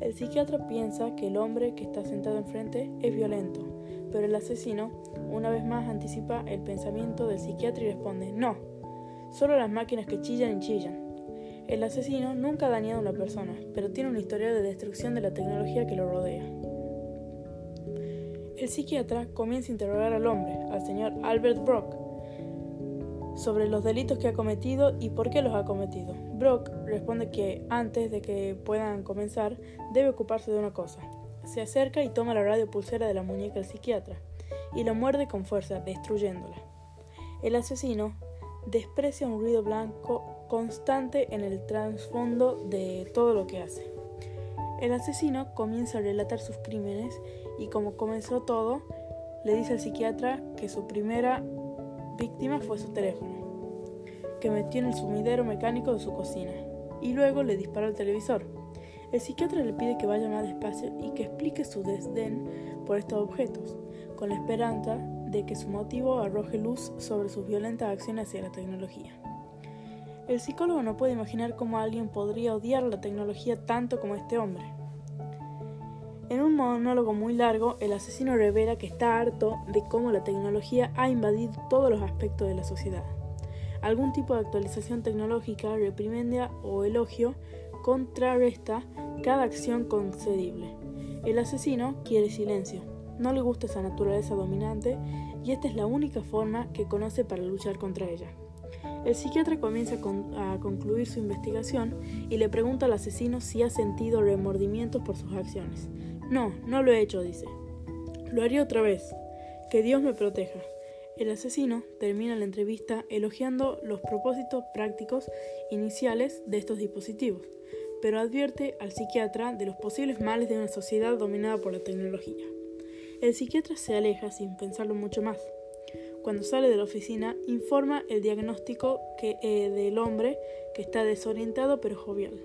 Speaker 1: El psiquiatra piensa que el hombre que está sentado enfrente es violento, pero el asesino una vez más anticipa el pensamiento del psiquiatra y responde, no, solo las máquinas que chillan y chillan. El asesino nunca ha dañado a una persona, pero tiene una historia de destrucción de la tecnología que lo rodea. El psiquiatra comienza a interrogar al hombre, al señor Albert Brock, sobre los delitos que ha cometido y por qué los ha cometido. Brock responde que antes de que puedan comenzar debe ocuparse de una cosa. Se acerca y toma la radio pulsera de la muñeca del psiquiatra y lo muerde con fuerza, destruyéndola. El asesino desprecia un ruido blanco constante en el trasfondo de todo lo que hace. El asesino comienza a relatar sus crímenes y como comenzó todo, le dice al psiquiatra que su primera víctima fue su teléfono, que metió en el sumidero mecánico de su cocina, y luego le disparó al televisor. El psiquiatra le pide que vaya más despacio y que explique su desdén por estos objetos, con la esperanza de que su motivo arroje luz sobre sus violentas acciones hacia la tecnología. El psicólogo no puede imaginar cómo alguien podría odiar la tecnología tanto como este hombre. En un monólogo muy largo, el asesino revela que está harto de cómo la tecnología ha invadido todos los aspectos de la sociedad. Algún tipo de actualización tecnológica, reprimendia o elogio contrarresta cada acción concedible. El asesino quiere silencio, no le gusta esa naturaleza dominante y esta es la única forma que conoce para luchar contra ella. El psiquiatra comienza a concluir su investigación y le pregunta al asesino si ha sentido remordimientos por sus acciones. No, no lo he hecho, dice. Lo haría otra vez. Que Dios me proteja. El asesino termina la entrevista elogiando los propósitos prácticos iniciales de estos dispositivos, pero advierte al psiquiatra de los posibles males de una sociedad dominada por la tecnología. El psiquiatra se aleja sin pensarlo mucho más. Cuando sale de la oficina, informa el diagnóstico que, eh, del hombre que está desorientado pero jovial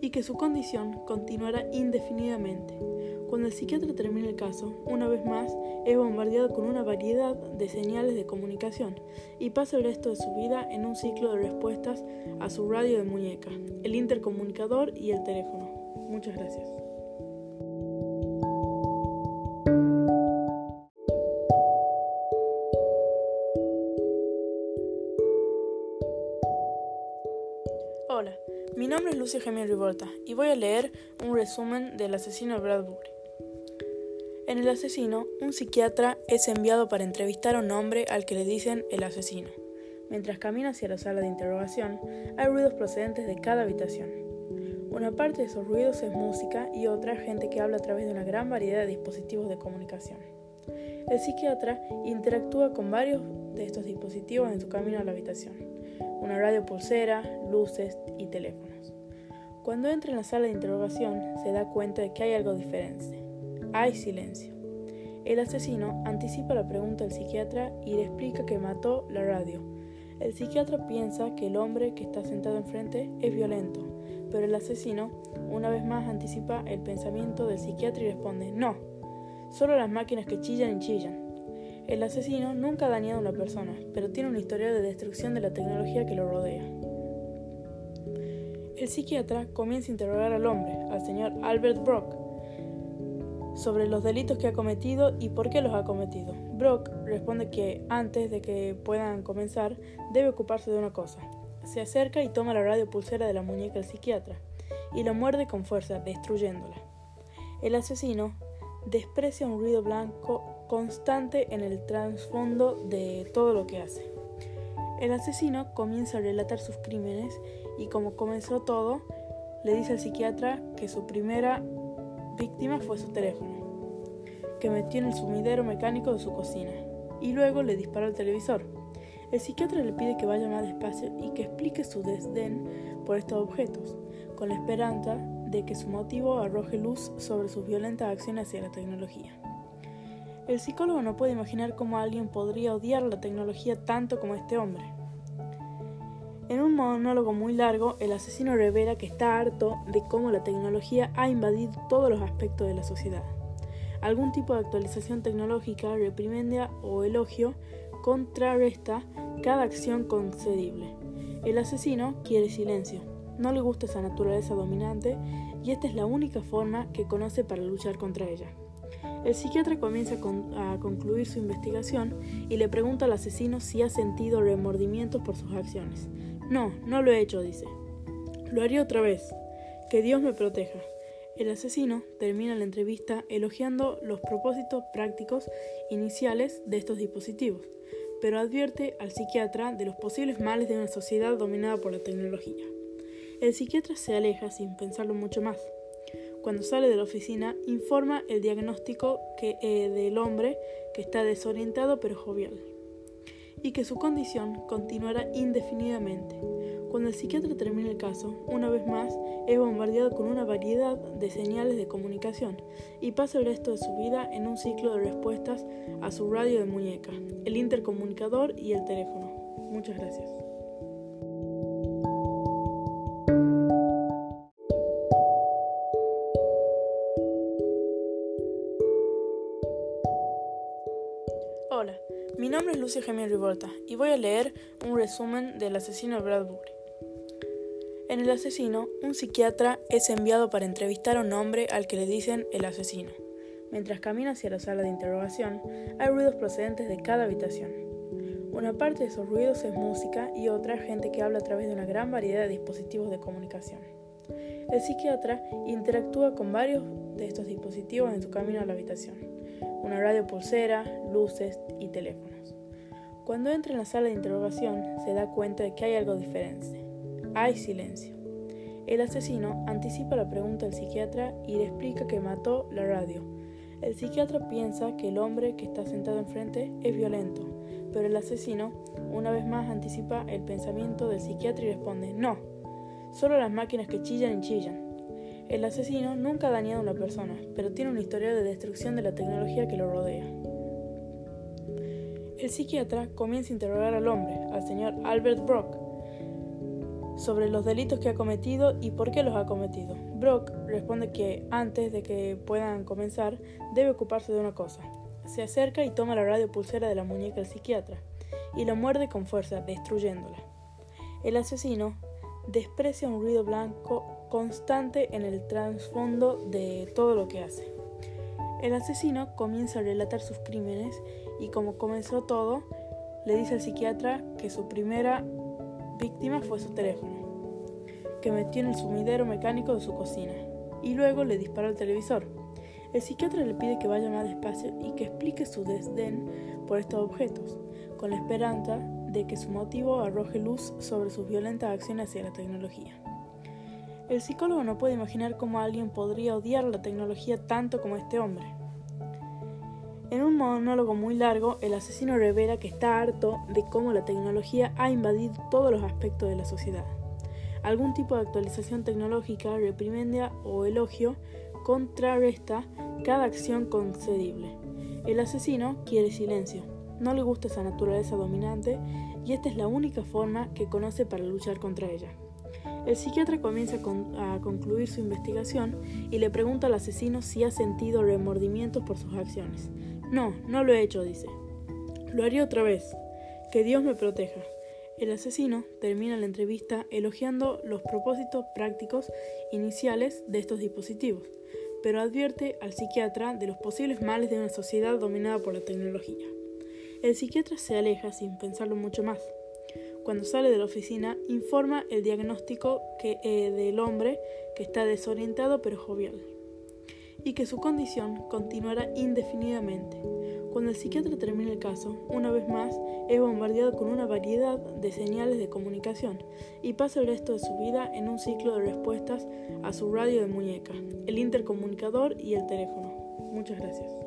Speaker 1: y que su condición continuará indefinidamente. Cuando el psiquiatra termina el caso, una vez más es bombardeado con una variedad de señales de comunicación y pasa el resto de su vida en un ciclo de respuestas a su radio de muñeca, el intercomunicador y el teléfono. Muchas gracias. Nombre es Lucia Gemini Rivolta y voy a leer un resumen del asesino Bradbury. En El asesino, un psiquiatra es enviado para entrevistar a un hombre al que le dicen el asesino. Mientras camina hacia la sala de interrogación, hay ruidos procedentes de cada habitación. Una parte de esos ruidos es música y otra gente que habla a través de una gran variedad de dispositivos de comunicación. El psiquiatra interactúa con varios de estos dispositivos en su camino a la habitación una radio pulsera, luces y teléfonos. Cuando entra en la sala de interrogación, se da cuenta de que hay algo diferente. Hay silencio. El asesino anticipa la pregunta del psiquiatra y le explica que mató la radio. El psiquiatra piensa que el hombre que está sentado enfrente es violento, pero el asesino una vez más anticipa el pensamiento del psiquiatra y responde, no, solo las máquinas que chillan y chillan. El asesino nunca ha dañado a una persona, pero tiene una historia de destrucción de la tecnología que lo rodea. El psiquiatra comienza a interrogar al hombre, al señor Albert Brock, sobre los delitos que ha cometido y por qué los ha cometido. Brock responde que antes de que puedan comenzar debe ocuparse de una cosa. Se acerca y toma la radio pulsera de la muñeca del psiquiatra y lo muerde con fuerza, destruyéndola. El asesino desprecia un ruido blanco constante en el trasfondo de todo lo que hace. El asesino comienza a relatar sus crímenes y como comenzó todo, le dice al psiquiatra que su primera víctima fue su teléfono, que metió en el sumidero mecánico de su cocina y luego le disparó al televisor. El psiquiatra le pide que vaya más despacio y que explique su desdén por estos objetos, con la esperanza de que su motivo arroje luz sobre sus violentas acciones hacia la tecnología. El psicólogo no puede imaginar cómo alguien podría odiar la tecnología tanto como este hombre. En un monólogo muy largo, el asesino revela que está harto de cómo la tecnología ha invadido todos los aspectos de la sociedad. Algún tipo de actualización tecnológica, reprimendia o elogio contrarresta cada acción concedible. El asesino quiere silencio, no le gusta esa naturaleza dominante y esta es la única forma que conoce para luchar contra ella. El psiquiatra comienza a concluir su investigación y le pregunta al asesino si ha sentido remordimientos por sus acciones. No, no lo he hecho, dice. Lo haría otra vez. Que Dios me proteja. El asesino termina la entrevista elogiando los propósitos prácticos iniciales de estos dispositivos, pero advierte al psiquiatra de los posibles males de una sociedad dominada por la tecnología. El psiquiatra se aleja sin pensarlo mucho más. Cuando sale de la oficina, informa el diagnóstico que, eh, del hombre que está desorientado pero jovial y que su condición continuará indefinidamente. Cuando el psiquiatra termina el caso, una vez más es bombardeado con una variedad de señales de comunicación y pasa el resto de su vida en un ciclo de respuestas a su radio de muñeca, el intercomunicador y el teléfono. Muchas gracias. Lucio Gemio Rivolta y voy a leer un resumen del asesino Bradbury. En El asesino, un psiquiatra es enviado para entrevistar a un hombre al que le dicen el asesino. Mientras camina hacia la sala de interrogación, hay ruidos procedentes de cada habitación. Una parte de esos ruidos es música y otra gente que habla a través de una gran variedad de dispositivos de comunicación. El psiquiatra interactúa con varios de estos dispositivos en su camino a la habitación una radio pulsera, luces y teléfonos. Cuando entra en la sala de interrogación, se da cuenta de que hay algo diferente. Hay silencio. El asesino anticipa la pregunta del psiquiatra y le explica que mató la radio. El psiquiatra piensa que el hombre que está sentado enfrente es violento, pero el asesino una vez más anticipa el pensamiento del psiquiatra y responde, no, solo las máquinas que chillan y chillan. El asesino nunca ha dañado a una persona, pero tiene una historia de destrucción de la tecnología que lo rodea. El psiquiatra comienza a interrogar al hombre, al señor Albert Brock, sobre los delitos que ha cometido y por qué los ha cometido. Brock responde que antes de que puedan comenzar debe ocuparse de una cosa. Se acerca y toma la radio pulsera de la muñeca del psiquiatra y la muerde con fuerza, destruyéndola. El asesino desprecia un ruido blanco constante en el trasfondo de todo lo que hace. El asesino comienza a relatar sus crímenes y como comenzó todo, le dice al psiquiatra que su primera víctima fue su teléfono, que metió en el sumidero mecánico de su cocina, y luego le disparó al televisor. El psiquiatra le pide que vaya más despacio y que explique su desdén por estos objetos, con la esperanza de que su motivo arroje luz sobre sus violentas acciones hacia la tecnología. El psicólogo no puede imaginar cómo alguien podría odiar la tecnología tanto como este hombre. En un monólogo muy largo, el asesino revela que está harto de cómo la tecnología ha invadido todos los aspectos de la sociedad. Algún tipo de actualización tecnológica, reprimendia o elogio contrarresta cada acción concedible. El asesino quiere silencio, no le gusta esa naturaleza dominante y esta es la única forma que conoce para luchar contra ella. El psiquiatra comienza a concluir su investigación y le pregunta al asesino si ha sentido remordimientos por sus acciones. No, no lo he hecho, dice. Lo haría otra vez. Que Dios me proteja. El asesino termina la entrevista elogiando los propósitos prácticos iniciales de estos dispositivos, pero advierte al psiquiatra de los posibles males de una sociedad dominada por la tecnología. El psiquiatra se aleja sin pensarlo mucho más. Cuando sale de la oficina, informa el diagnóstico que, eh, del hombre que está desorientado pero jovial y que su condición continuará indefinidamente. Cuando el psiquiatra termina el caso, una vez más es bombardeado con una variedad de señales de comunicación y pasa el resto de su vida en un ciclo de respuestas a su radio de muñeca, el intercomunicador y el teléfono. Muchas gracias.